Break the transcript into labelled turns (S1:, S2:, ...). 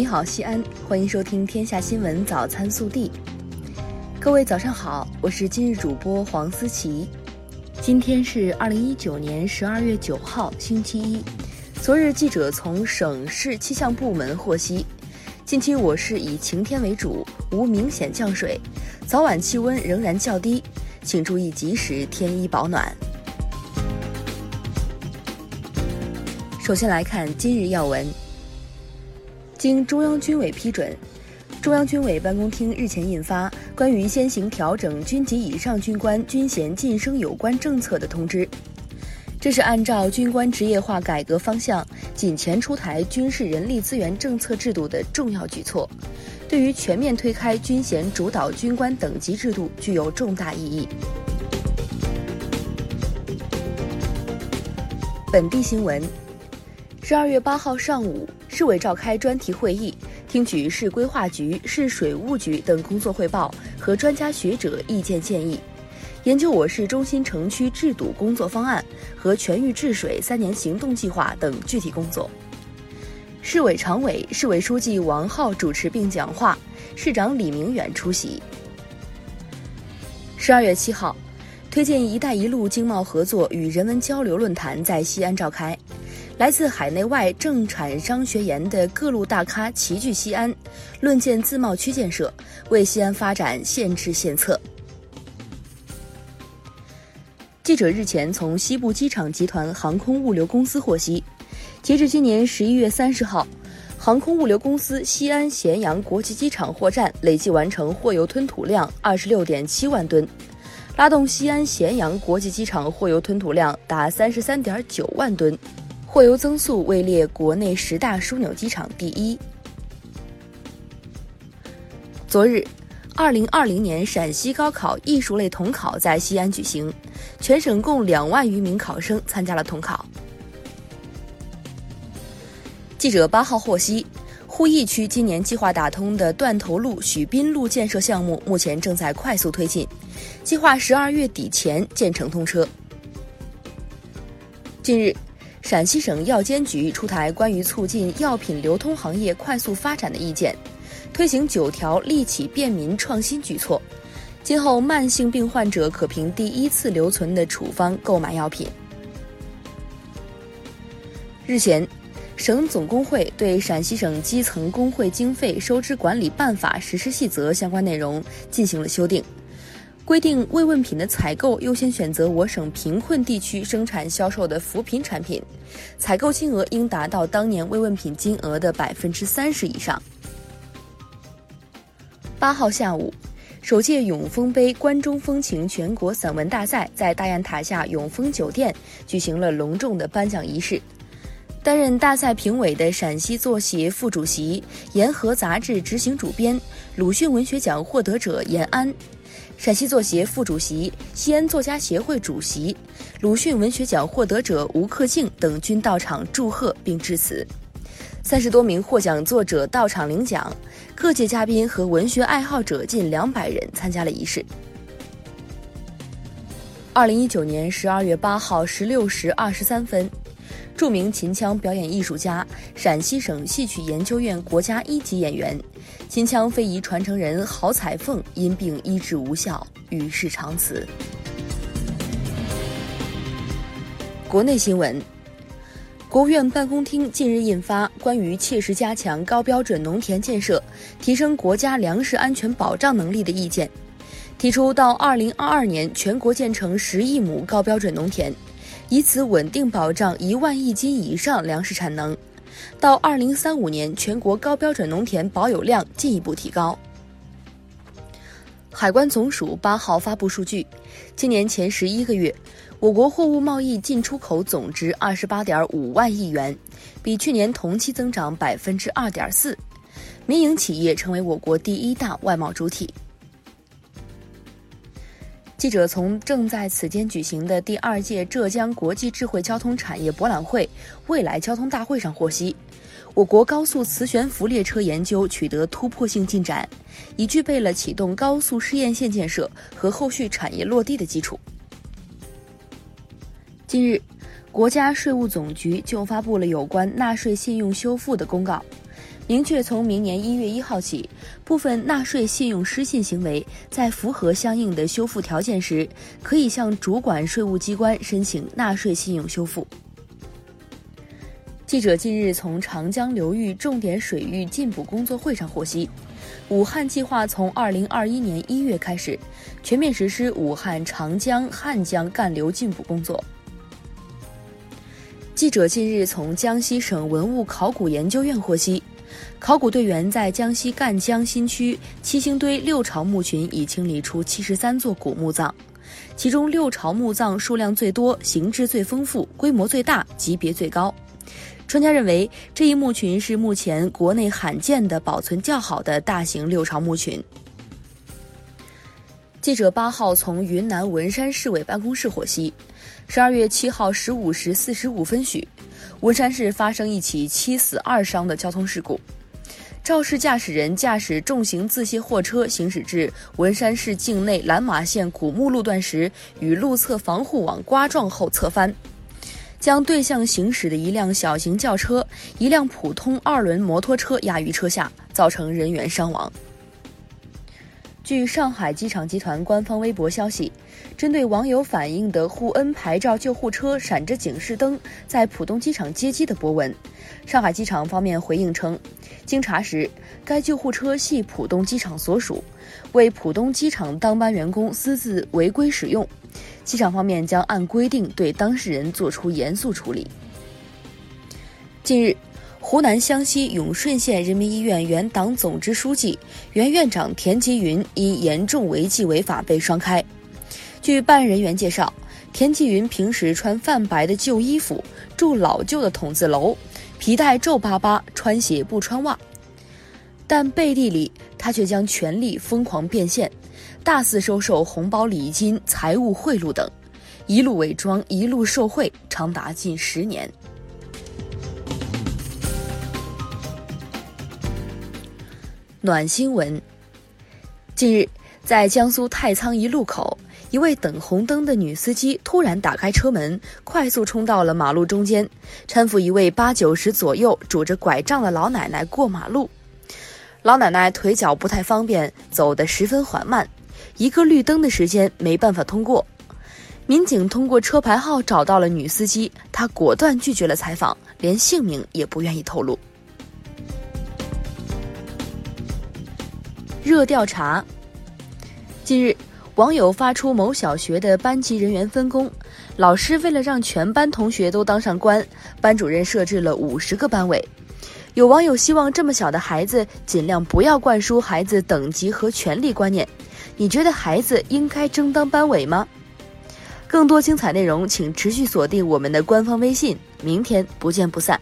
S1: 你好，西安，欢迎收听《天下新闻早餐速递》。各位早上好，我是今日主播黄思琪。今天是二零一九年十二月九号，星期一。昨日，记者从省市气象部门获悉，近期我市以晴天为主，无明显降水，早晚气温仍然较低，请注意及时添衣保暖。首先来看今日要闻。经中央军委批准，中央军委办公厅日前印发《关于先行调整军级以上军官军衔晋升有关政策的通知》。这是按照军官职业化改革方向紧前出台军事人力资源政策制度的重要举措，对于全面推开军衔主导军官等级制度具有重大意义。本地新闻。十二月八号上午，市委召开专题会议，听取市规划局、市水务局等工作汇报和专家学者意见建议，研究我市中心城区治堵工作方案和全域治水三年行动计划等具体工作。市委常委、市委书记王浩主持并讲话，市长李明远出席。十二月七号，推进“一带一路”经贸合作与人文交流论坛在西安召开。来自海内外政产商学研的各路大咖齐聚西安，论剑自贸区建设，为西安发展献智献策。记者日前从西部机场集团航空物流公司获悉，截至今年十一月三十号，航空物流公司西安咸阳国际机场货站累计完成货邮吞吐量二十六点七万吨，拉动西安咸阳国际机场货邮吞吐量达三十三点九万吨。货邮增速位列国内十大枢纽机场第一。昨日，二零二零年陕西高考艺术类统考在西安举行，全省共两万余名考生参加了统考。记者八号获悉，鄠邑区今年计划打通的断头路许滨路建设项目目前正在快速推进，计划十二月底前建成通车。近日。陕西省药监局出台关于促进药品流通行业快速发展的意见，推行九条利企便民创新举措。今后慢性病患者可凭第一次留存的处方购买药品。日前，省总工会对《陕西省基层工会经费收支管理办法实施细则》相关内容进行了修订。规定慰问品的采购优先选择我省贫困地区生产销售的扶贫产品，采购金额应达到当年慰问品金额的百分之三十以上。八号下午，首届永丰杯关中风情全国散文大赛在大雁塔下永丰酒店举行了隆重的颁奖仪式。担任大赛评委的陕西作协副主席、沿河杂志执行主编、鲁迅文学奖获得者严安。陕西作协副主席、西安作家协会主席、鲁迅文学奖获得者吴克敬等均到场祝贺并致辞。三十多名获奖作者到场领奖，各界嘉宾和文学爱好者近两百人参加了仪式。二零一九年十二月八号十六时二十三分。著名秦腔表演艺术家、陕西省戏曲研究院国家一级演员、秦腔非遗传承人郝彩凤因病医治无效，与世长辞。国内新闻：国务院办公厅近日印发《关于切实加强高标准农田建设，提升国家粮食安全保障能力的意见》，提出到二零二二年全国建成十亿亩高标准农田。以此稳定保障一万亿斤以上粮食产能，到二零三五年全国高标准农田保有量进一步提高。海关总署八号发布数据，今年前十一个月，我国货物贸易进出口总值二十八点五万亿元，比去年同期增长百分之二点四，民营企业成为我国第一大外贸主体。记者从正在此间举行的第二届浙江国际智慧交通产业博览会“未来交通大会”上获悉，我国高速磁悬浮列车研究取得突破性进展，已具备了启动高速试验线建设和后续产业落地的基础。近日，国家税务总局就发布了有关纳税信用修复的公告。明确从明年一月一号起，部分纳税信用失信行为在符合相应的修复条件时，可以向主管税务机关申请纳税信用修复。记者近日从长江流域重点水域进补工作会上获悉，武汉计划从二零二一年一月开始全面实施武汉长江、汉江干流进补工作。记者近日从江西省文物考古研究院获悉，考古队员在江西赣江新区七星堆六朝墓群已清理出七十三座古墓葬，其中六朝墓葬数量最多、形制最丰富、规模最大、级别最高。专家认为，这一墓群是目前国内罕见的保存较好的大型六朝墓群。记者八号从云南文山市委办公室获悉，十二月七号十五时四十五分许，文山市发生一起七死二伤的交通事故。肇事驾驶人驾驶重型自卸货车行驶至文山市境内蓝马线古墓路段时，与路侧防护网刮撞后侧翻。将对向行驶的一辆小型轿车、一辆普通二轮摩托车压于车下，造成人员伤亡。据上海机场集团官方微博消息，针对网友反映的沪 N 牌照救护车闪着警示灯在浦东机场接机的博文，上海机场方面回应称，经查实，该救护车系浦东机场所属，为浦东机场当班员工私自违规使用。机场方面将按规定对当事人作出严肃处理。近日，湖南湘西永顺县人民医院原党总支书记、原院长田吉云因严重违纪违法被双开。据办案人员介绍，田吉云平时穿泛白的旧衣服，住老旧的筒子楼，皮带皱巴巴，穿鞋不穿袜，但背地里他却将权力疯狂变现。大肆收受红包礼金、财物贿赂等，一路伪装，一路受贿，长达近十年。暖新闻：近日，在江苏太仓一路口，一位等红灯的女司机突然打开车门，快速冲到了马路中间，搀扶一位八九十左右、拄着拐杖的老奶奶过马路。老奶奶腿脚不太方便，走得十分缓慢。一个绿灯的时间没办法通过，民警通过车牌号找到了女司机，她果断拒绝了采访，连姓名也不愿意透露。热调查。近日，网友发出某小学的班级人员分工，老师为了让全班同学都当上官，班主任设置了五十个班委。有网友希望这么小的孩子尽量不要灌输孩子等级和权力观念。你觉得孩子应该争当班委吗？更多精彩内容，请持续锁定我们的官方微信。明天不见不散。